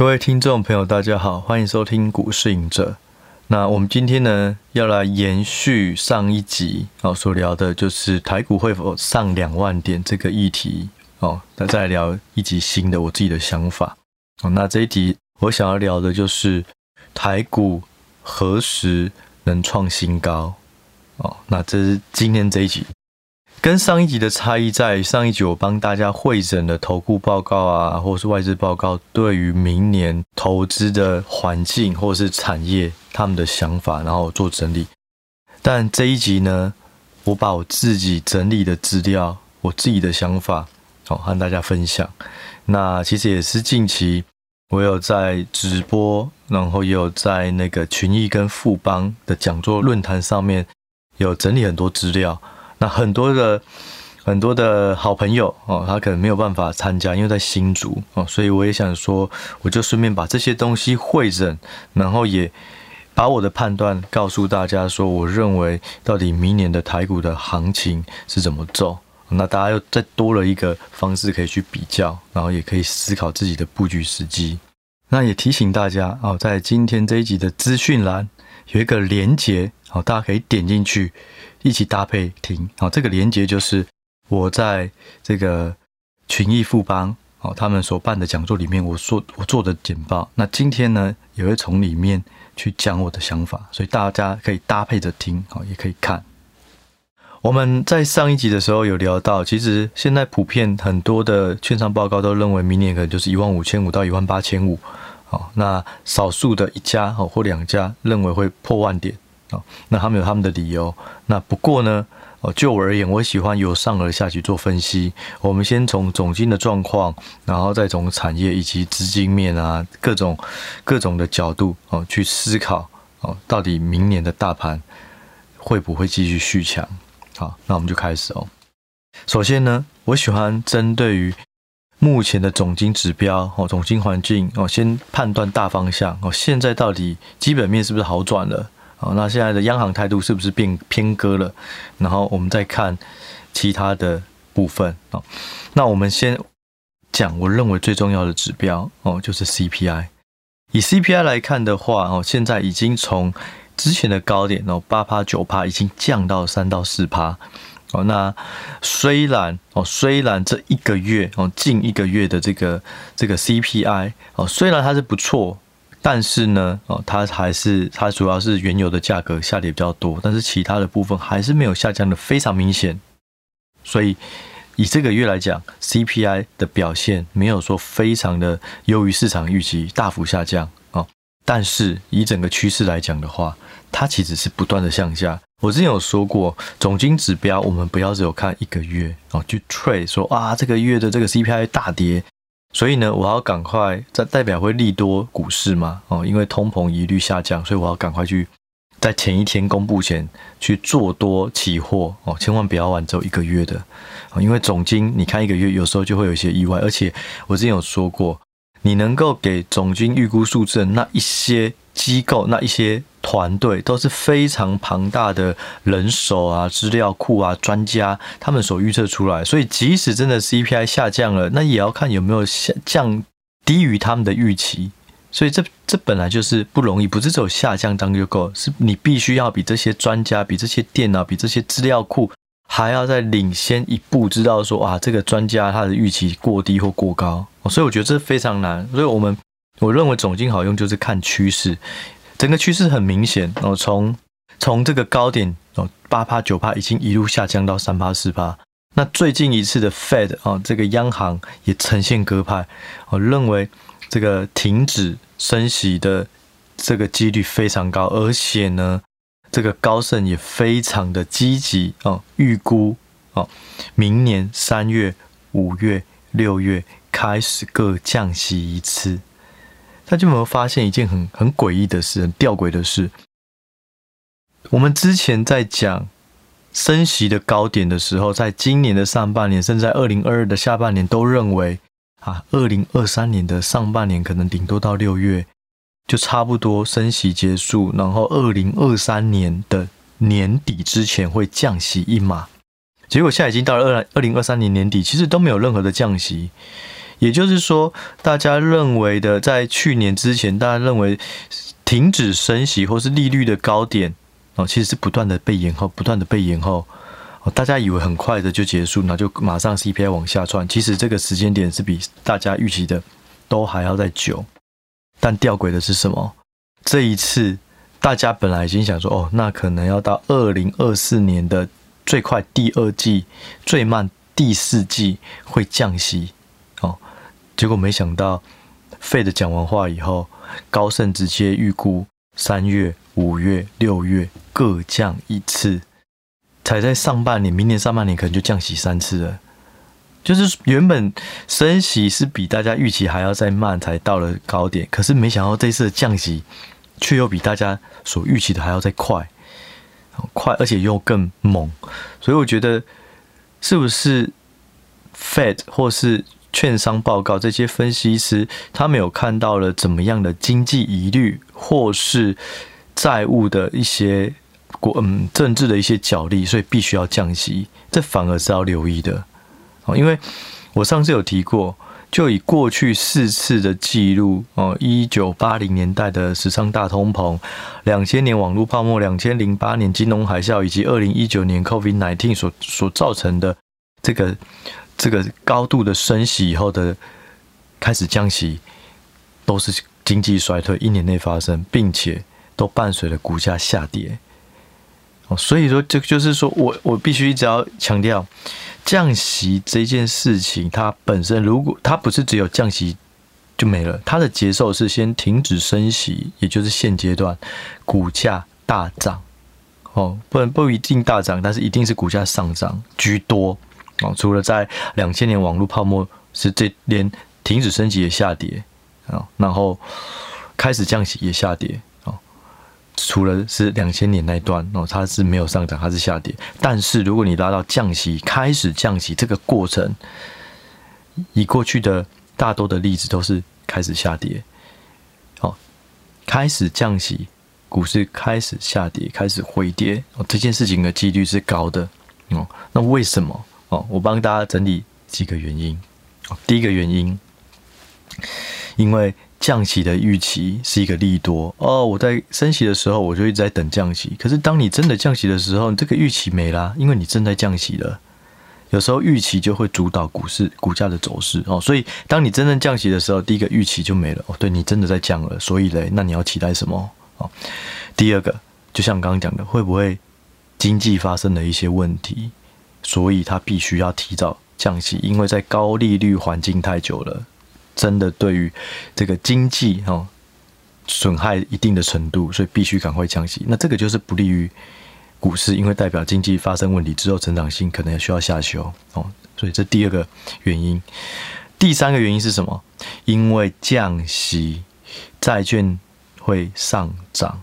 各位听众朋友，大家好，欢迎收听股市影者。那我们今天呢，要来延续上一集哦所聊的，就是台股会否上两万点这个议题哦。那再聊一集新的我自己的想法哦。那这一集我想要聊的就是台股何时能创新高哦。那这是今天这一集。跟上一集的差异在上一集，我帮大家汇整了投顾报告啊，或是外资报告，对于明年投资的环境或是产业他们的想法，然后做整理。但这一集呢，我把我自己整理的资料，我自己的想法，好和大家分享。那其实也是近期我有在直播，然后也有在那个群益跟富邦的讲座论坛上面有整理很多资料。那很多的很多的好朋友哦，他可能没有办法参加，因为在新竹哦，所以我也想说，我就顺便把这些东西会诊，然后也把我的判断告诉大家，说我认为到底明年的台股的行情是怎么走。那大家又再多了一个方式可以去比较，然后也可以思考自己的布局时机。那也提醒大家哦，在今天这一集的资讯栏有一个连结好，大家可以点进去。一起搭配听，好，这个连接就是我在这个群益富邦哦，他们所办的讲座里面，我说我做的简报。那今天呢，也会从里面去讲我的想法，所以大家可以搭配着听，好，也可以看。我们在上一集的时候有聊到，其实现在普遍很多的券商报告都认为明年可能就是一万五千五到一万八千五，好，那少数的一家哦或两家认为会破万点。哦，那他们有他们的理由。那不过呢，哦，就我而言，我喜欢由上而下去做分析。我们先从总经的状况，然后再从产业以及资金面啊，各种各种的角度哦去思考哦，到底明年的大盘会不会继续续强？好，那我们就开始哦。首先呢，我喜欢针对于目前的总经指标哦，总经环境哦，先判断大方向哦。现在到底基本面是不是好转了？好，那现在的央行态度是不是变偏鸽了？然后我们再看其他的部分啊。那我们先讲我认为最重要的指标哦，就是 CPI。以 CPI 来看的话哦，现在已经从之前的高点哦八趴九趴已经降到三到四趴哦。那虽然哦，虽然这一个月哦，近一个月的这个这个 CPI 哦，虽然它是不错。但是呢，哦，它还是它主要是原油的价格下跌比较多，但是其他的部分还是没有下降的非常明显。所以以这个月来讲，CPI 的表现没有说非常的优于市场预期，大幅下降哦。但是以整个趋势来讲的话，它其实是不断的向下。我之前有说过，总经指标我们不要只有看一个月哦，去 trade 说啊，这个月的这个 CPI 大跌。所以呢，我要赶快在代表会利多股市嘛，哦，因为通膨疑虑下降，所以我要赶快去在前一天公布前去做多期货哦，千万不要晚走一个月的，因为总金你看一个月有时候就会有一些意外，而且我之前有说过，你能够给总经预估数字的那一些机构那一些。团队都是非常庞大的人手啊、资料库啊、专家，他们所预测出来。所以，即使真的 CPI 下降了，那也要看有没有下降低于他们的预期。所以这，这本来就是不容易，不是只有下降当就够，是你必须要比这些专家、比这些电脑、比这些资料库还要再领先一步，知道说啊，这个专家他的预期过低或过高。所以，我觉得这非常难。所以我们我认为总经好用就是看趋势。整个趋势很明显哦，从从这个高点哦八趴九趴已经一路下降到三趴四趴。那最近一次的 Fed 哦，这个央行也呈现鸽派，我认为这个停止升息的这个几率非常高，而且呢，这个高盛也非常的积极哦，预估哦，明年三月、五月、六月开始各降息一次。大家有没有发现一件很很诡异的事，很吊诡的事？我们之前在讲升息的高点的时候，在今年的上半年，甚至在二零二二的下半年，都认为啊，二零二三年的上半年可能顶多到六月就差不多升息结束，然后二零二三年的年底之前会降息一码。结果现在已经到了二二零二三年年底，其实都没有任何的降息。也就是说，大家认为的，在去年之前，大家认为停止升息或是利率的高点哦，其实是不断的被延后，不断的被延后。哦，大家以为很快的就结束，那就马上 CPI 往下窜。其实这个时间点是比大家预期的都还要再久。但吊诡的是什么？这一次大家本来已经想说，哦，那可能要到二零二四年的最快第二季，最慢第四季会降息。哦，结果没想到，Fed 讲完话以后，高盛直接预估三月、五月、六月各降一次。才在上半年，明年上半年可能就降息三次了。就是原本升息是比大家预期还要再慢，才到了高点。可是没想到这次的降息却又比大家所预期的还要再快，快而且又更猛。所以我觉得，是不是 Fed 或是券商报告这些分析师，他们有看到了怎么样的经济疑虑，或是债务的一些？国嗯，政治的一些角力，所以必须要降息，这反而是要留意的哦。因为我上次有提过，就以过去四次的记录哦，一九八零年代的史上大通膨，两千年网络泡沫，两千零八年金融海啸，以及二零一九年 COVID-19 所所造成的这个这个高度的升息以后的开始降息，都是经济衰退一年内发生，并且都伴随着股价下跌。哦所以说，这就是说我我必须一直要强调，降息这件事情，它本身如果它不是只有降息就没了，它的节奏是先停止升息，也就是现阶段股价大涨，哦，不能不一定大涨，但是一定是股价上涨居多哦。除了在两千年网络泡沫是这连停止升息也下跌啊，然后开始降息也下跌。除了是两千年那一段哦，它是没有上涨，它是下跌。但是如果你拉到降息开始降息这个过程，以过去的大多的例子都是开始下跌，哦，开始降息，股市开始下跌，开始回跌哦，这件事情的几率是高的哦。那为什么哦？我帮大家整理几个原因。第一个原因，因为。降息的预期是一个利多哦。我在升息的时候，我就一直在等降息。可是当你真的降息的时候，这个预期没啦，因为你正在降息了。有时候预期就会主导股市股价的走势哦。所以当你真正降息的时候，第一个预期就没了哦。对，你真的在降了，所以嘞，那你要期待什么哦？第二个，就像刚刚讲的，会不会经济发生了一些问题，所以它必须要提早降息，因为在高利率环境太久了。真的对于这个经济哦损害一定的程度，所以必须赶快降息。那这个就是不利于股市，因为代表经济发生问题之后，成长性可能也需要下修哦。所以这第二个原因，第三个原因是什么？因为降息，债券会上涨，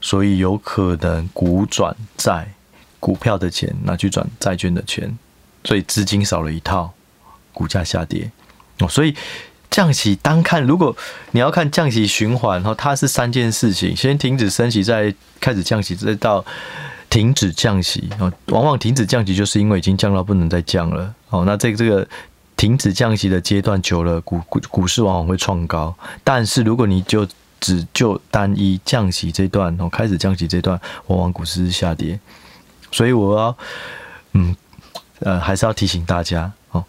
所以有可能股转债，股票的钱拿去转债券的钱，所以资金少了一套，股价下跌。所以降息单看，如果你要看降息循环，然后它是三件事情：先停止升息，再开始降息，再到停止降息。哦，往往停止降息就是因为已经降到不能再降了。哦，那这个这个停止降息的阶段久了，股股股市往往会创高。但是如果你就只就单一降息这段，哦，开始降息这段，往往股市是下跌。所以我要，嗯，呃，还是要提醒大家哦。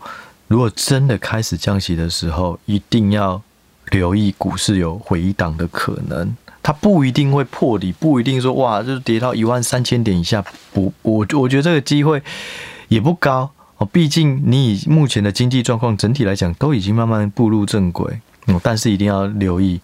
如果真的开始降息的时候，一定要留意股市有回档的可能。它不一定会破底，不一定说哇，就是跌到一万三千点以下。不，我我觉得这个机会也不高哦。毕竟你以目前的经济状况整体来讲，都已经慢慢步入正轨。嗯，但是一定要留意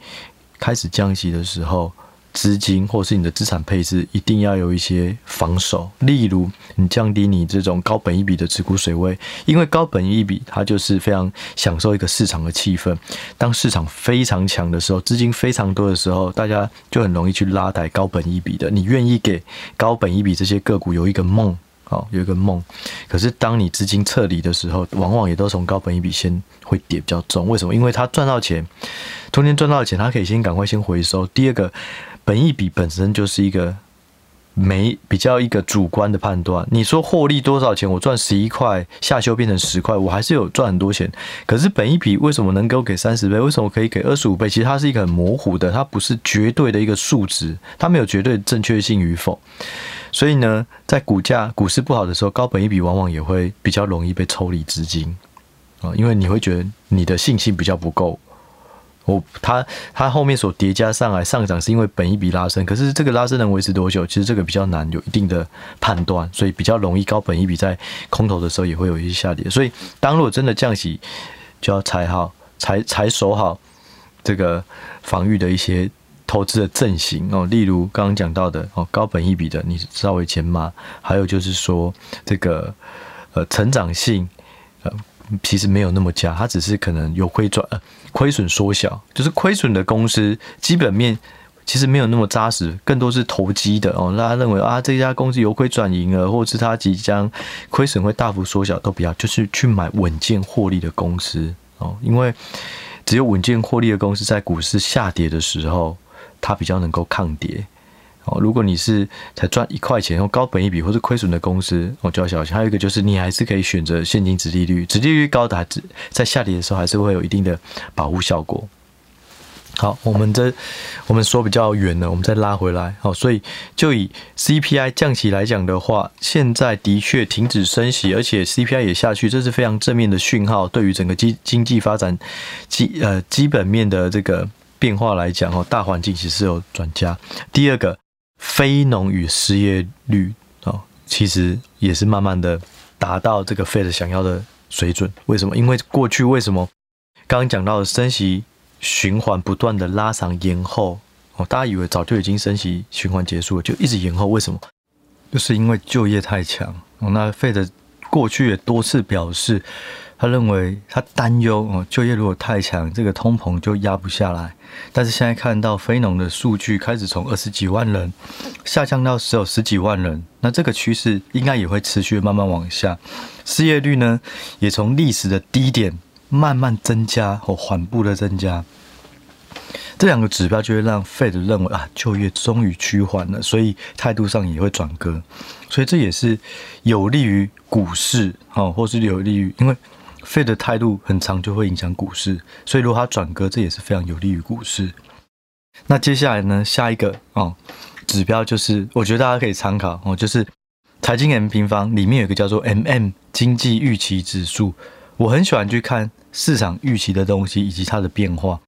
开始降息的时候。资金或是你的资产配置一定要有一些防守，例如你降低你这种高本一比的持股水位，因为高本一比它就是非常享受一个市场的气氛。当市场非常强的时候，资金非常多的时候，大家就很容易去拉抬高本一比的。你愿意给高本一比这些个股有一个梦，好，有一个梦。可是当你资金撤离的时候，往往也都从高本一比先会跌比较重。为什么？因为他赚到钱，中间赚到钱，他可以先赶快先回收。第二个。本益比本身就是一个没比较一个主观的判断。你说获利多少钱？我赚十一块，下修变成十块，我还是有赚很多钱。可是本益比为什么能够给三十倍？为什么可以给二十五倍？其实它是一个很模糊的，它不是绝对的一个数值，它没有绝对正确性与否。所以呢，在股价股市不好的时候，高本益比往往也会比较容易被抽离资金啊，因为你会觉得你的信心比较不够。我它它后面所叠加上来上涨，是因为本一笔拉升，可是这个拉升能维持多久？其实这个比较难有一定的判断，所以比较容易高本一笔在空头的时候也会有一些下跌。所以当如果真的降息，就要踩好踩踩守好这个防御的一些投资的阵型哦，例如刚刚讲到的哦，高本一笔的你稍微减码，还有就是说这个呃成长性呃。其实没有那么佳，它只是可能有亏转，亏损缩小，就是亏损的公司基本面其实没有那么扎实，更多是投机的哦。大家认为啊，这家公司由亏转盈了，或者是它即将亏损会大幅缩小，都不要就是去买稳健获利的公司哦，因为只有稳健获利的公司在股市下跌的时候，它比较能够抗跌。哦，如果你是才赚一块钱，用高本一笔或是亏损的公司，我就要小心。还有一个就是，你还是可以选择现金殖利率，殖利率高的，在下跌的时候还是会有一定的保护效果。好，我们这我们说比较远了，我们再拉回来。好，所以就以 CPI 降息来讲的话，现在的确停止升息，而且 CPI 也下去，这是非常正面的讯号。对于整个经经济发展基呃基本面的这个变化来讲，哦，大环境其实有转佳。第二个。非农与失业率啊，其实也是慢慢的达到这个 Fed 想要的水准。为什么？因为过去为什么刚刚讲到的升息循环不断的拉长延后哦，大家以为早就已经升息循环结束了，就一直延后。为什么？就是因为就业太强哦。那 Fed 过去也多次表示。他认为他担忧哦，就业如果太强，这个通膨就压不下来。但是现在看到非农的数据开始从二十几万人下降到只有十几万人，那这个趋势应该也会持续慢慢往下。失业率呢，也从历史的低点慢慢增加或缓步的增加。这两个指标就会让 Fed 认为啊，就业终于趋缓了，所以态度上也会转鸽。所以这也是有利于股市哦，或是有利于因为。Fed 的态度很长，就会影响股市，所以如果它转鸽，这也是非常有利于股市。那接下来呢，下一个哦指标就是，我觉得大家可以参考哦，就是财经 M 平方里面有一个叫做 MM 经济预期指数，我很喜欢去看市场预期的东西以及它的变化。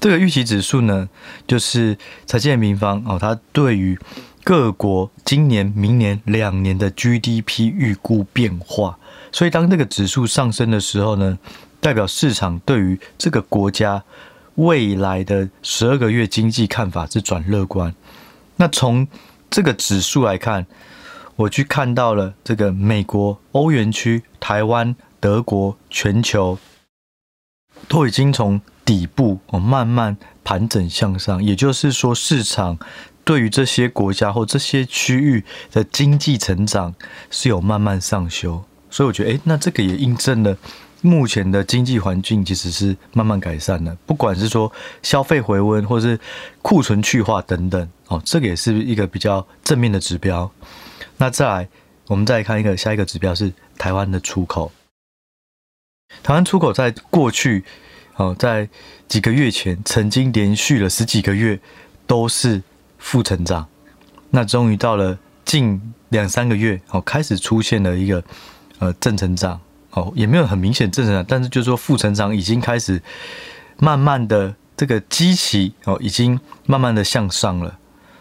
这个预期指数呢，就是财经 M 平方哦，它对于各国今年、明年两年的 GDP 预估变化。所以，当这个指数上升的时候呢，代表市场对于这个国家未来的十二个月经济看法是转乐观。那从这个指数来看，我去看到了这个美国、欧元区、台湾、德国、全球都已经从底部哦慢慢盘整向上，也就是说，市场对于这些国家或这些区域的经济成长是有慢慢上修。所以我觉得，诶，那这个也印证了目前的经济环境其实是慢慢改善的，不管是说消费回温，或是库存去化等等，哦，这个也是一个比较正面的指标。那再来，我们再看一个下一个指标是台湾的出口。台湾出口在过去，哦，在几个月前曾经连续了十几个月都是负成长，那终于到了近两三个月，哦，开始出现了一个。呃，正成长哦，也没有很明显正成长，但是就是说负成长已经开始慢慢的这个基期哦，已经慢慢的向上了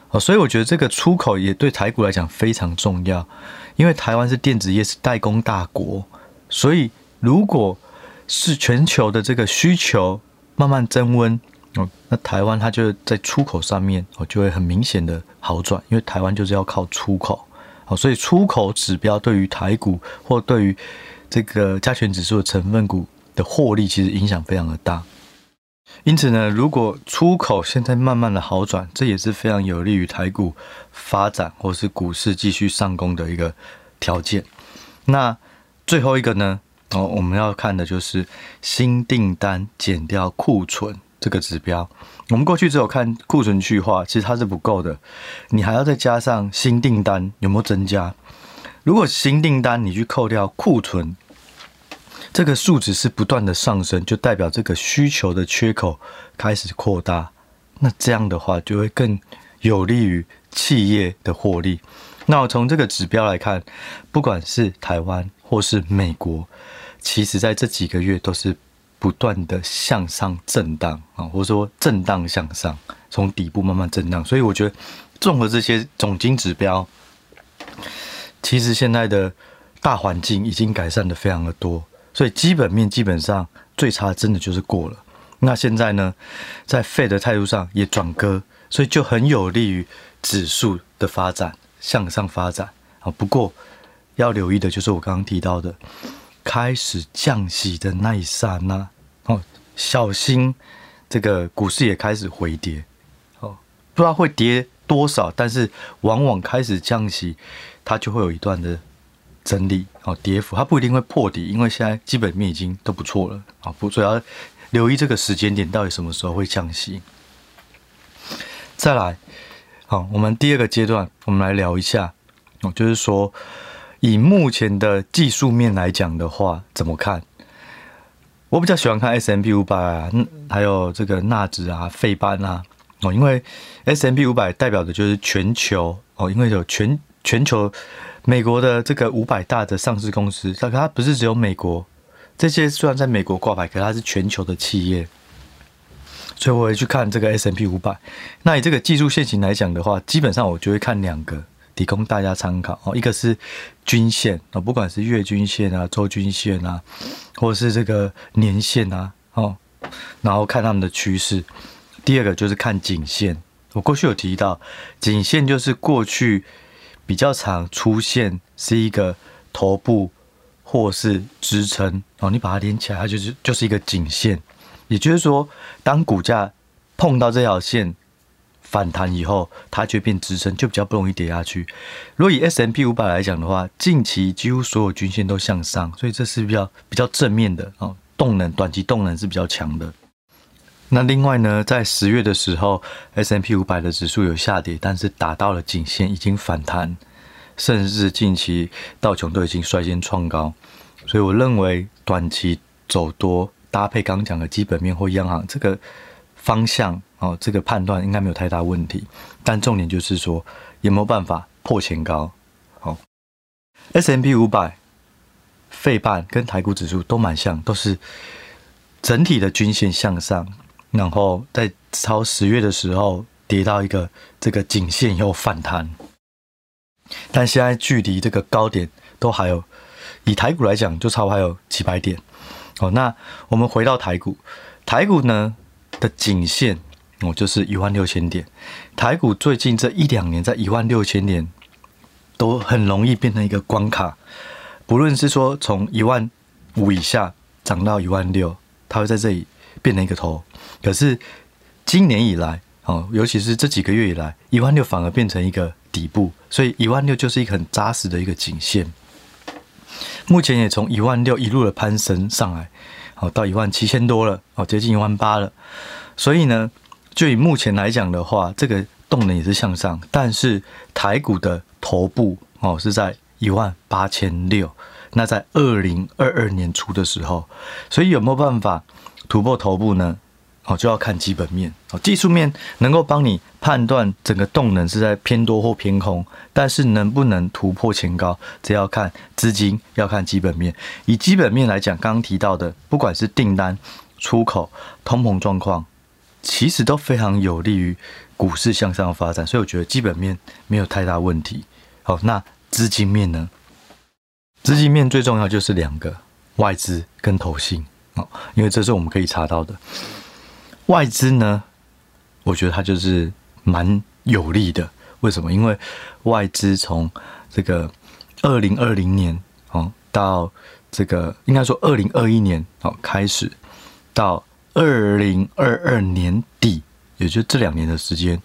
哦，所以我觉得这个出口也对台股来讲非常重要，因为台湾是电子业是代工大国，所以如果是全球的这个需求慢慢增温哦，那台湾它就在出口上面哦就会很明显的好转，因为台湾就是要靠出口。好，所以出口指标对于台股或对于这个加权指数的成分股的获利，其实影响非常的大。因此呢，如果出口现在慢慢的好转，这也是非常有利于台股发展或是股市继续上攻的一个条件。那最后一个呢，哦，我们要看的就是新订单减掉库存这个指标。我们过去只有看库存去化，其实它是不够的，你还要再加上新订单有没有增加。如果新订单你去扣掉库存，这个数值是不断的上升，就代表这个需求的缺口开始扩大。那这样的话，就会更有利于企业的获利。那我从这个指标来看，不管是台湾或是美国，其实在这几个月都是不断的向上震荡啊，或者说震荡向上，从底部慢慢震荡。所以我觉得，综合这些总经指标，其实现在的大环境已经改善的非常的多。所以基本面基本上最差真的就是过了。那现在呢，在费的态度上也转鸽，所以就很有利于指数的发展，向上发展啊。不过要留意的就是我刚刚提到的，开始降息的那一刹那哦，小心这个股市也开始回跌哦，不知道会跌多少，但是往往开始降息，它就会有一段的整理哦，跌幅它不一定会破底，因为现在基本面已经都不错了啊，不主要。留意这个时间点到底什么时候会降息？再来，好，我们第二个阶段，我们来聊一下哦，就是说，以目前的技术面来讲的话，怎么看？我比较喜欢看 smp 五百啊，还有这个纳指啊、费班啊哦，因为 smp 五百代表的就是全球哦，因为有全全球美国的这个五百大的上市公司，它它不是只有美国。这些虽然在美国挂牌，可是它是全球的企业，所以我会去看这个 S M P 五百。那以这个技术线型来讲的话，基本上我就会看两个，提供大家参考哦。一个是均线哦，不管是月均线啊、周均线啊，或者是这个年线啊，哦，然后看他们的趋势。第二个就是看颈线，我过去有提到，颈线就是过去比较常出现是一个头部。或是支撑哦，你把它连起来，它就是就是一个颈线。也就是说，当股价碰到这条线反弹以后，它就变支撑，就比较不容易跌下去。如果以 S&P 五百来讲的话，近期几乎所有均线都向上，所以这是比较比较正面的哦，动能短期动能是比较强的。那另外呢，在十月的时候 S M P 五百的指数有下跌，但是打到了颈线，已经反弹。甚至近期道琼都已经率先创高，所以我认为短期走多搭配刚讲的基本面或央行这个方向哦，这个判断应该没有太大问题。但重点就是说有没有办法破前高？好，S&P 五百、费半跟台股指数都蛮像，都是整体的均线向上，然后在超十月的时候跌到一个这个颈线以后反弹。但现在距离这个高点都还有，以台股来讲，就差不多还有几百点。哦，那我们回到台股，台股呢的颈线哦，就是一万六千点。台股最近这一两年在一万六千点都很容易变成一个关卡，不论是说从一万五以下涨到一万六，它会在这里变成一个头。可是今年以来哦，尤其是这几个月以来，一万六反而变成一个。底部，所以一万六就是一个很扎实的一个颈线。目前也从一万六一路的攀升上来，哦到一万七千多了，哦，接近一万八了。所以呢，就以目前来讲的话，这个动能也是向上，但是台股的头部哦是在一万八千六。那在二零二二年初的时候，所以有没有办法突破头部呢？哦，就要看基本面哦，技术面能够帮你判断整个动能是在偏多或偏空，但是能不能突破前高，这要看资金，要看基本面。以基本面来讲，刚刚提到的，不管是订单、出口、通膨状况，其实都非常有利于股市向上发展，所以我觉得基本面没有太大问题。好，那资金面呢？资金面最重要就是两个，外资跟投信哦，因为这是我们可以查到的。外资呢，我觉得它就是蛮有利的。为什么？因为外资从这个二零二零年哦，到这个应该说二零二一年哦开始，到二零二二年底，也就这两年的时间，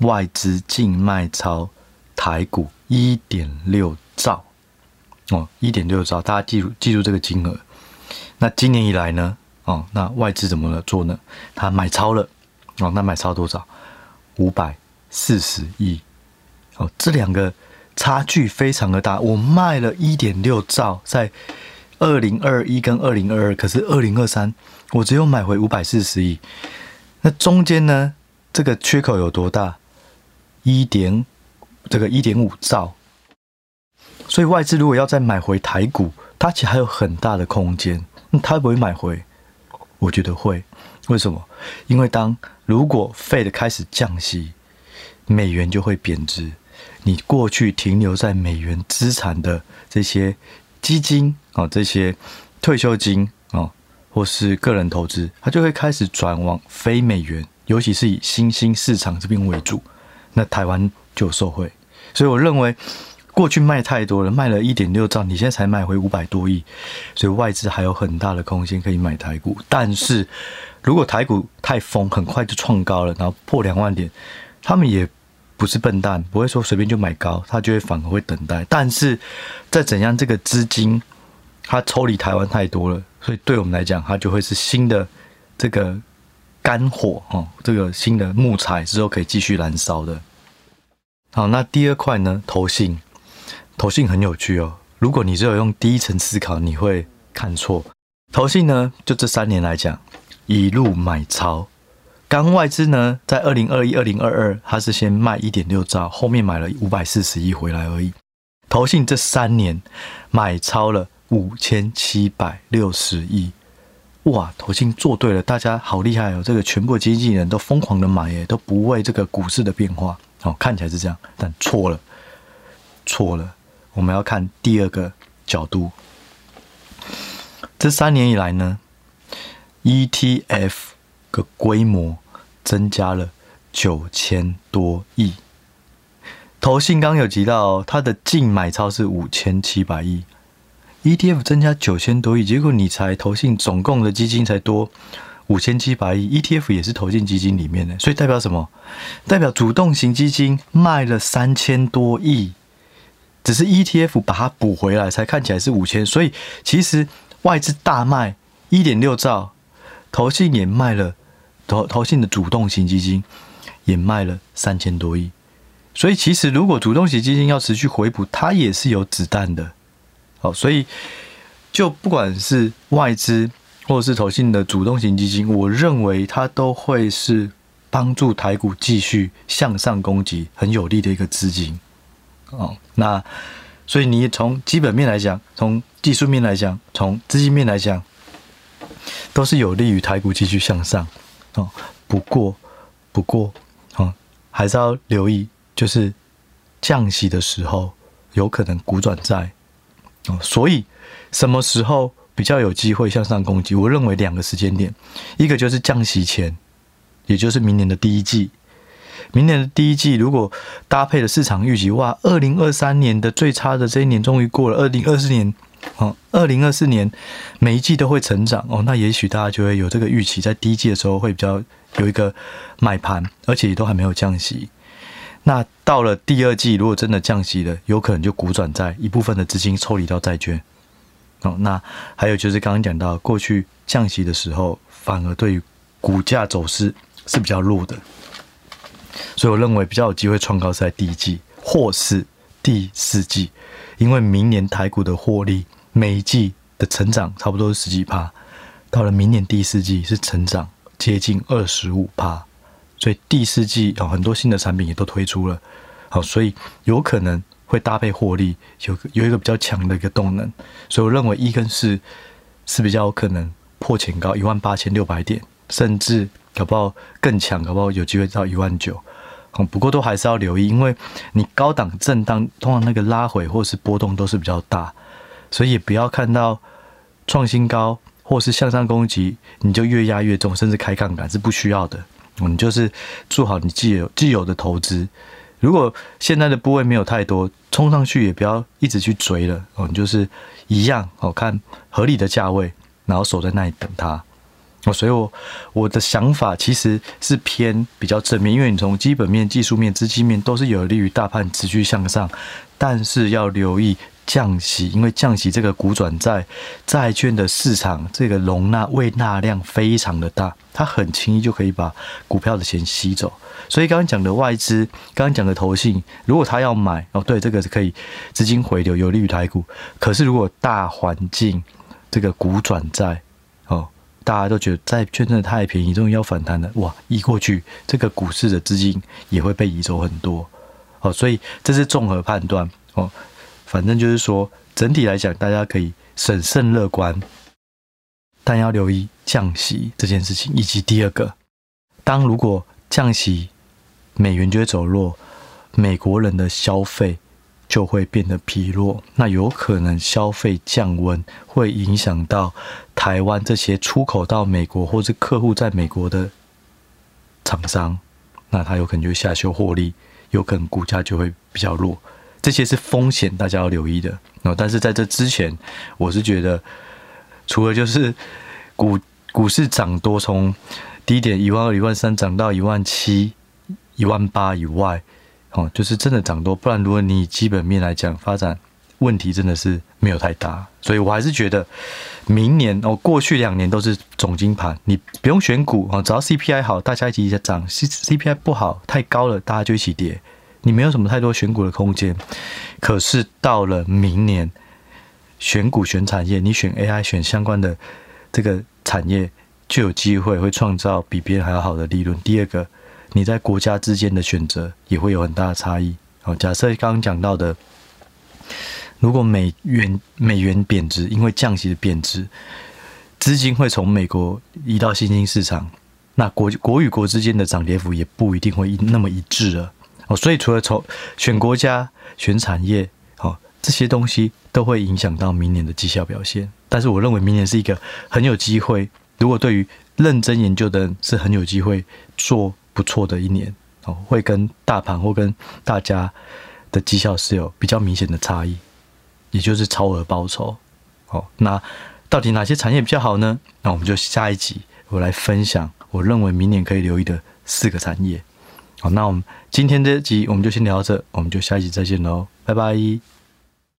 外资净卖超台股一点六兆哦，一点六兆，大家记住记住这个金额。那今年以来呢？哦，那外资怎么了做呢？他买超了哦，那买超多少？五百四十亿哦，这两个差距非常的大。我卖了一点六兆，在二零二一跟二零二二，可是二零二三我只有买回五百四十亿。那中间呢，这个缺口有多大？一点这个一点五兆。所以外资如果要再买回台股，它其实还有很大的空间。那它会不会买回？我觉得会。为什么？因为当如果 Fed 开始降息，美元就会贬值。你过去停留在美元资产的这些基金啊，这些退休金啊，或是个人投资，它就会开始转往非美元，尤其是以新兴市场这边为主。那台湾就受惠。所以我认为。过去卖太多了，卖了一点六兆，你现在才买回五百多亿，所以外资还有很大的空间可以买台股。但是如果台股太疯，很快就创高了，然后破两万点，他们也不是笨蛋，不会说随便就买高，他就会反而会等待。但是在怎样这个资金它抽离台湾太多了，所以对我们来讲，它就会是新的这个干火哦，这个新的木材之后可以继续燃烧的。好，那第二块呢，投信。投信很有趣哦，如果你只有用第一层思考，你会看错。投信呢，就这三年来讲，一路买超。刚外资呢，在二零二一、二零二二，它是先卖一点六兆，后面买了五百四十亿回来而已。投信这三年买超了五千七百六十亿，哇！投信做对了，大家好厉害哦！这个全部经纪人都疯狂的买耶，都不为这个股市的变化。哦，看起来是这样，但错了，错了。我们要看第二个角度。这三年以来呢，ETF 的规模增加了九千多亿。投信刚有提到，它的净买超是五千七百亿，ETF 增加九千多亿，结果你才投信总共的基金才多五千七百亿，ETF 也是投进基金里面的，所以代表什么？代表主动型基金卖了三千多亿。只是 ETF 把它补回来，才看起来是五千，所以其实外资大卖一点六兆，投信也卖了，投投信的主动型基金也卖了三千多亿，所以其实如果主动型基金要持续回补，它也是有子弹的。好，所以就不管是外资或者是投信的主动型基金，我认为它都会是帮助台股继续向上攻击很有利的一个资金。哦，那所以你从基本面来讲，从技术面来讲，从资金面来讲，都是有利于台股继续向上。哦，不过不过，哦，还是要留意，就是降息的时候有可能股转债。哦，所以什么时候比较有机会向上攻击？我认为两个时间点，一个就是降息前，也就是明年的第一季。明年的第一季，如果搭配了市场预期，哇，二零二三年的最差的这一年终于过了，二零二四年，哦，二零二四年每一季都会成长哦，那也许大家就会有这个预期，在第一季的时候会比较有一个买盘，而且也都还没有降息。那到了第二季，如果真的降息了，有可能就股转债，一部分的资金抽离到债券。哦，那还有就是刚刚讲到，过去降息的时候，反而对于股价走势是比较弱的。所以我认为比较有机会创高是在第一季或是第四季，因为明年台股的获利每一季的成长差不多是十几趴，到了明年第四季是成长接近二十五趴，所以第四季有很多新的产品也都推出了，好，所以有可能会搭配获利，有有一个比较强的一个动能，所以我认为一跟四是比较有可能破前高一万八千六百点，甚至搞不好更强，搞不好有机会到一万九。不过都还是要留意，因为你高档震荡，通常那个拉回或是波动都是比较大，所以也不要看到创新高或是向上攻击，你就越压越重，甚至开杠杆是不需要的。你就是做好你既有既有的投资。如果现在的部位没有太多，冲上去也不要一直去追了。哦，你就是一样，好看合理的价位，然后守在那里等它。哦所以我我的想法其实是偏比较正面，因为你从基本面、技术面、资金面都是有利于大盘持续向上，但是要留意降息，因为降息这个股转债债券的市场，这个容纳未纳量非常的大，它很轻易就可以把股票的钱吸走。所以刚刚讲的外资，刚刚讲的投信，如果他要买哦，对，这个是可以资金回流，有利于台股。可是如果大环境这个股转债，大家都觉得债券真的太便宜，终于要反弹了，哇，移过去，这个股市的资金也会被移走很多哦。所以这是综合判断哦。反正就是说，整体来讲，大家可以审慎乐观，但要留意降息这件事情。以及第二个，当如果降息，美元就会走弱，美国人的消费就会变得疲弱，那有可能消费降温，会影响到台湾这些出口到美国或是客户在美国的厂商，那他有可能就下修获利，有可能股价就会比较弱。这些是风险，大家要留意的。那但是在这之前，我是觉得，除了就是股股市涨多，从低点一万二、一万三涨到一万七、一万八以外，哦，就是真的涨多。不然，如果你基本面来讲，发展问题真的是没有太大。所以我还是觉得，明年哦，过去两年都是总经盘，你不用选股啊，只要 CPI 好，大家一起在涨；C CPI 不好，太高了，大家就一起跌。你没有什么太多选股的空间，可是到了明年，选股选产业，你选 AI 选相关的这个产业，就有机会会创造比别人还要好的利润。第二个，你在国家之间的选择也会有很大的差异。好，假设刚刚讲到的，如果美元美元贬值，因为降息的贬值，资金会从美国移到新兴市场，那国国与国之间的涨跌幅也不一定会那么一致了。哦，所以除了从选国家、选产业，哦，这些东西都会影响到明年的绩效表现。但是我认为明年是一个很有机会，如果对于认真研究的人是很有机会做不错的一年。哦，会跟大盘或跟大家的绩效是有比较明显的差异，也就是超额报酬。哦，那到底哪些产业比较好呢？那我们就下一集我来分享，我认为明年可以留意的四个产业。好，那我们今天这集我们就先聊到这，我们就下一集再见喽，拜拜。